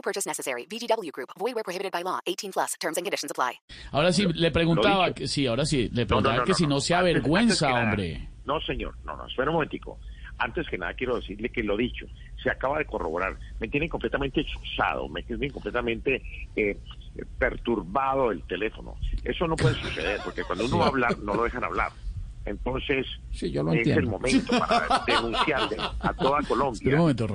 No purchase necessary. VGW Group. Void where prohibited by law. 18 plus. Terms and conditions apply. Ahora sí, le preguntaba, que, sí, ahora sí, le No, preguntaba no, no, que no, si no, no. se avergüenza, antes que nada- hombre. No, señor, no, no, espera un momentico. Antes que nada quiero decirle que lo dicho se acaba de corroborar. Me tiene completamente chuzado, me tiene completamente eh, perturbado el teléfono. Eso no puede suceder porque cuando uno va a hablar no lo dejan hablar. Entonces Sí, yo lo es entiendo. el momento para denunciarle a toda Colombia, momento,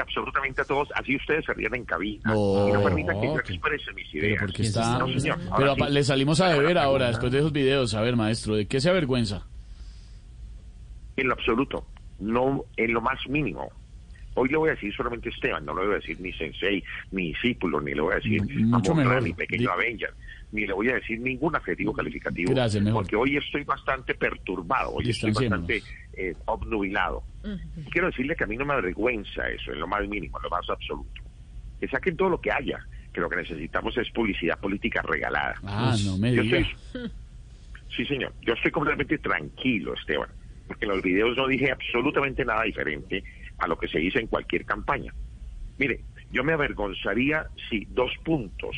absolutamente a todos, así ustedes se rían en cabina No, y no permitan que yo exprese mis Pero ideas. porque está... No, señor. Ahora Pero sí. le salimos a beber ahora, después de esos videos. A ver, maestro, ¿de qué se avergüenza? En lo absoluto, no en lo más mínimo. Hoy le voy a decir solamente Esteban, no le voy a decir ni sensei, ni discípulo, ni le voy a decir mucho mejor. ni pequeño Avenger, ni le voy a decir ningún adjetivo calificativo. Gracias, mejor. Porque hoy estoy bastante perturbado, hoy estoy bastante eh, obnubilado. Quiero decirle que a mí no me avergüenza eso, en lo más mínimo, en lo más absoluto. Que saquen todo lo que haya, que lo que necesitamos es publicidad política regalada. Ah, no me Yo diga. estoy- Sí, señor. Yo estoy completamente tranquilo, Esteban, porque en los videos no dije absolutamente nada diferente a lo que se dice en cualquier campaña. Mire, yo me avergonzaría si, dos puntos,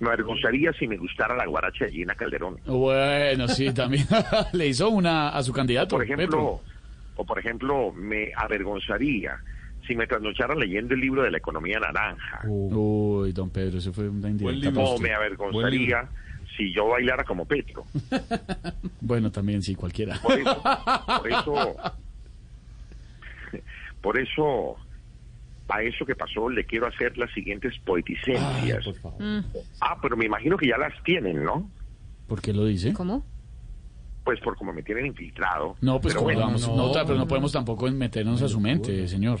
me avergonzaría si me gustara la guaracha de Gina Calderón. Bueno, sí, también le hizo una a su candidato, Por ejemplo, Petro. o por ejemplo, me avergonzaría si me trasnochara leyendo el libro de la economía naranja. Uy, don Pedro, eso fue una indirecta. O me avergonzaría si yo bailara como Petro. Bueno, también sí, cualquiera. Por eso, por eso, por eso, a eso que pasó le quiero hacer las siguientes poeticencias. Por favor. Ah, pero me imagino que ya las tienen, ¿no? ¿Por qué lo dice? ¿Cómo? Pues por como me tienen infiltrado. No, pues Pero como bueno, vamos, no, pero no podemos tampoco meternos a su mente, señor.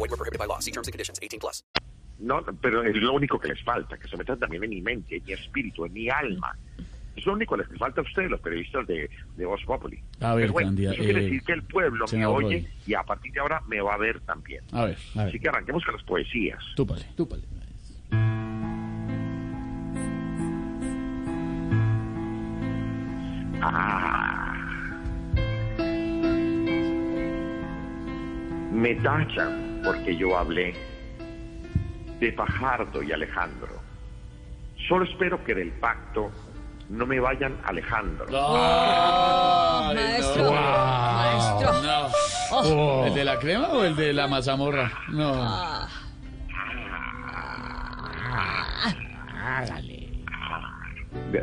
Void were prohibited by law. See terms and conditions. 18 plus. no, pero es lo único que les falta, que se metan también en mi mente, en mi espíritu, en mi alma. Es lo único que les falta a ustedes, los periodistas de, de Voz Populi. A ver, Pero bueno, candida- eso quiere eh, decir que el pueblo me oye Roy. y a partir de ahora me va a ver también. A ver, a Así ver. que arranquemos con las poesías. Túpale, túpale. Ah. Me tachan porque yo hablé de Fajardo y Alejandro. Solo espero que del pacto no me vayan alejando. Maestro, maestro. No. ¿El de la crema o el de la mazamorra? No.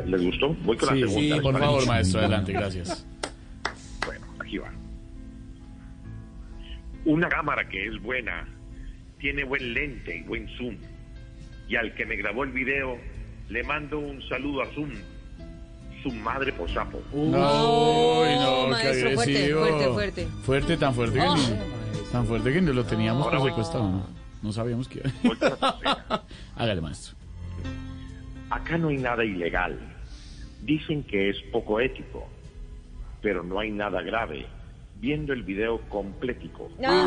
¿Les gustó? Voy con Sí, la segunda. sí, ¿les por favor, maestro, adelante, gracias. Bueno, aquí va. Una cámara que es buena, tiene buen lente y buen zoom. Y al que me grabó el video, le mando un saludo a Zoom. Su madre por sapo. Uy, no, qué maestro, fuerte, agresivo. fuerte, fuerte. Fuerte, tan fuerte que Oh. ni, tan fuerte que ni lo teníamos voy. presupuestado, ¿no? No sabíamos que. Hágale, maestro. Acá no hay nada ilegal. Dicen que es poco ético, pero no hay nada grave. Viendo el video completico. No, no,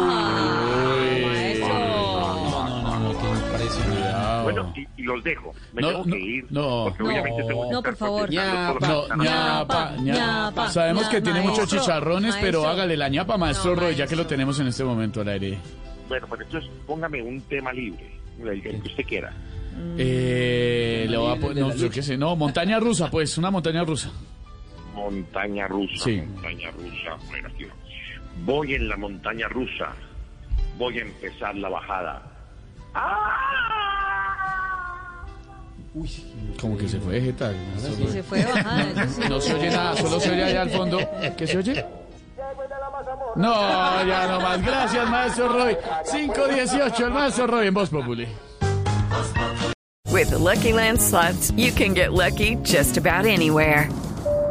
no, no. Bueno, y, y los dejo. Me No, tengo no, que ir. no. porque obviamente tengo que No, por favor. ñapa, ñapa. Sabemos que tiene muchos maestro, chicharrones, pero hágale la ñapa, maestro No, Roy, ya que lo tenemos en este momento al aire. Bueno, pues entonces póngame un tema libre, el, el que usted quiera. Eh, le voy a poner, no, yo qué sé, no, montaña rusa, pues, una montaña rusa. Montaña rusa, Sí. montaña rusa. Bueno, aquí va. Voy en la montaña rusa, voy a empezar la bajada. ¡Ah! Como que se fue se sí. No se oye nada, solo se oye allá al fondo. ¿Qué se oye? No, ya no más. Gracias, maestro Roy. 518, el maestro Roy en Voz Populi. With the Lucky Land slots, you can get lucky just about anywhere.